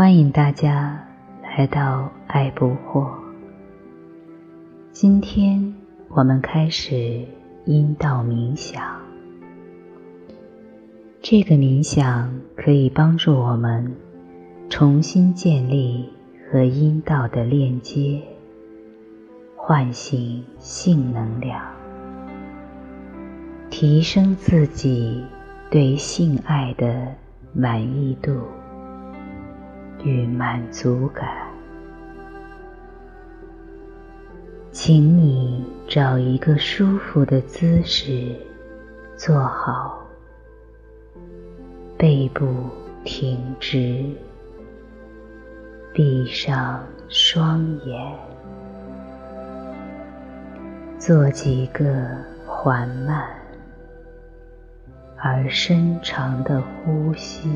欢迎大家来到爱不惑。今天我们开始阴道冥想。这个冥想可以帮助我们重新建立和阴道的链接，唤醒性能量，提升自己对性爱的满意度。与满足感，请你找一个舒服的姿势坐好，背部挺直，闭上双眼，做几个缓慢而深长的呼吸。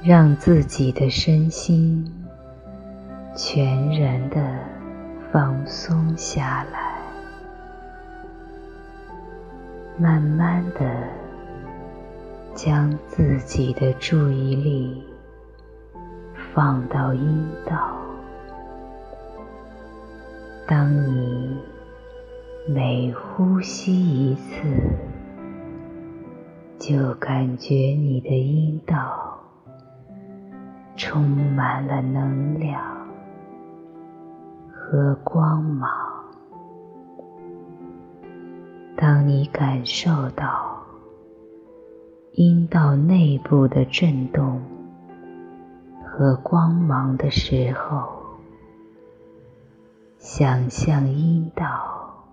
让自己的身心全然的放松下来，慢慢的将自己的注意力放到阴道。当你每呼吸一次，就感觉你的阴道。充满了能量和光芒。当你感受到阴道内部的震动和光芒的时候，想象阴道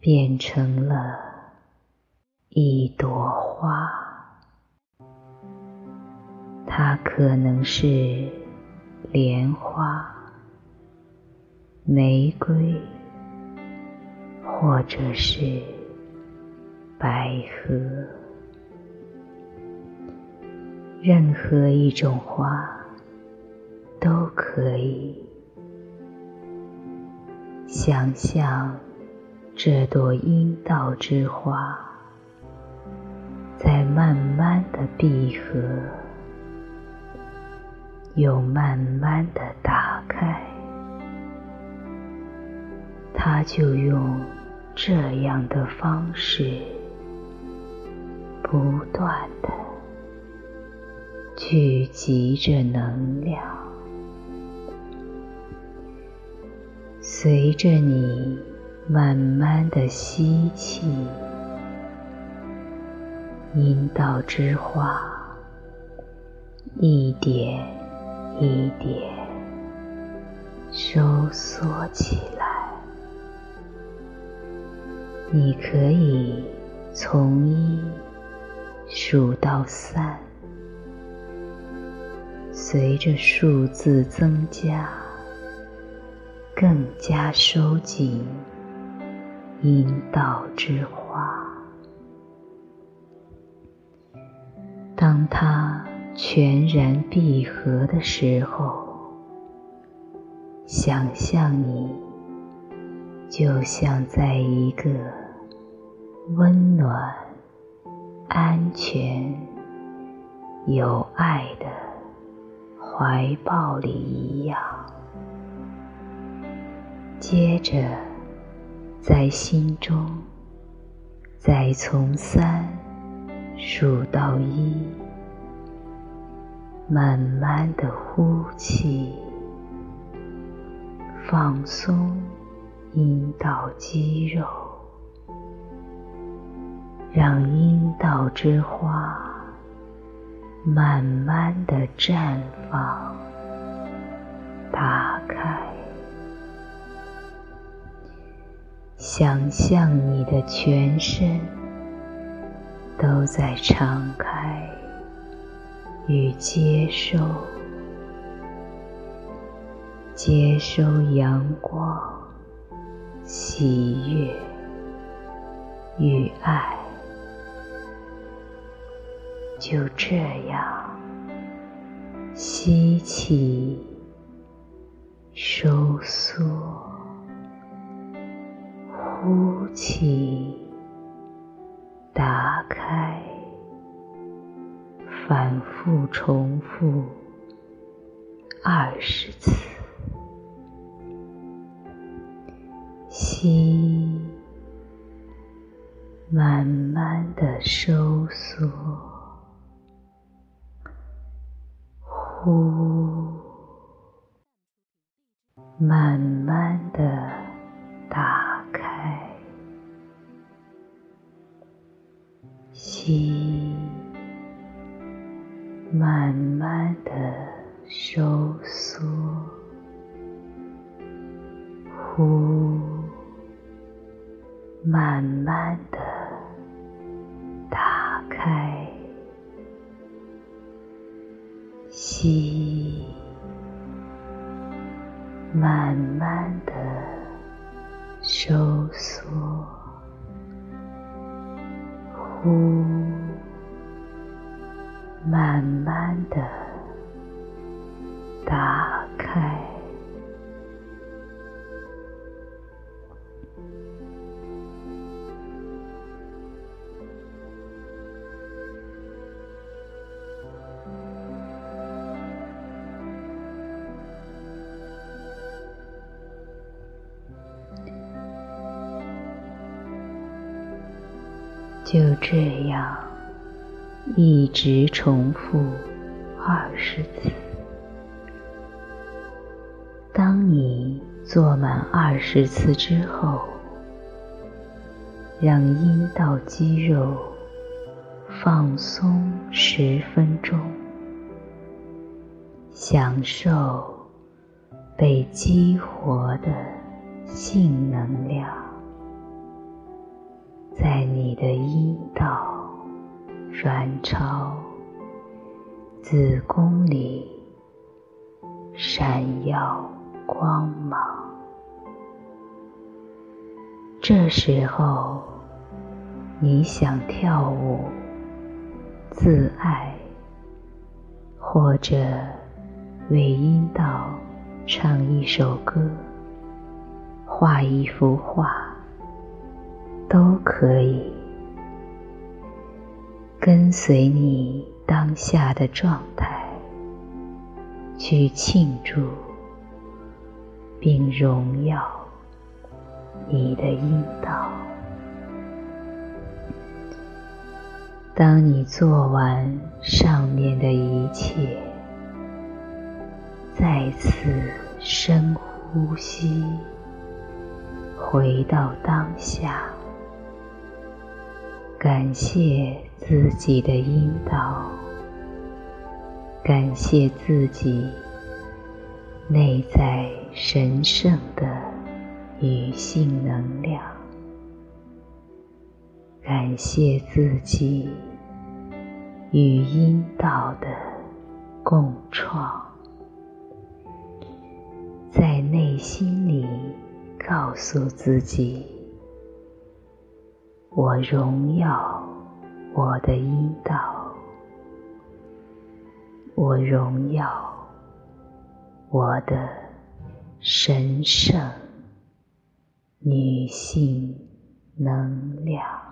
变成了一朵花。它可能是莲花、玫瑰，或者是百合，任何一种花都可以。想象这朵阴道之花在慢慢的闭合。又慢慢的打开，它就用这样的方式，不断的聚集着能量，随着你慢慢的吸气，阴道之花一点。一点收缩起来，你可以从一数到三，随着数字增加，更加收紧阴道之花。当它。全然闭合的时候，想象你就像在一个温暖、安全、有爱的怀抱里一样。接着，在心中再从三数到一，慢慢的呼气，放松阴道肌肉，让阴道之花慢慢的绽放、打开。想象你的全身都在敞开与接受，接收阳光、喜悦与爱，就这样吸气，收缩。呼气，打开，反复重复二十次。吸，慢慢的收缩，呼，慢慢的打开。吸，慢慢的收缩，呼，慢慢的打开。吸，慢慢的收缩。呼，慢慢的打开，就这样。一直重复二十次。当你做满二十次之后，让阴道肌肉放松十分钟，享受被激活的性能量。在你的阴道卵巢、子宫里闪耀光芒。这时候，你想跳舞、自爱，或者为阴道唱一首歌、画一幅画。都可以跟随你当下的状态去庆祝并荣耀你的阴道。当你做完上面的一切，再次深呼吸，回到当下。感谢自己的阴道，感谢自己内在神圣的女性能量，感谢自己与阴道的共创，在内心里告诉自己。我荣耀我的阴道，我荣耀我的神圣女性能量。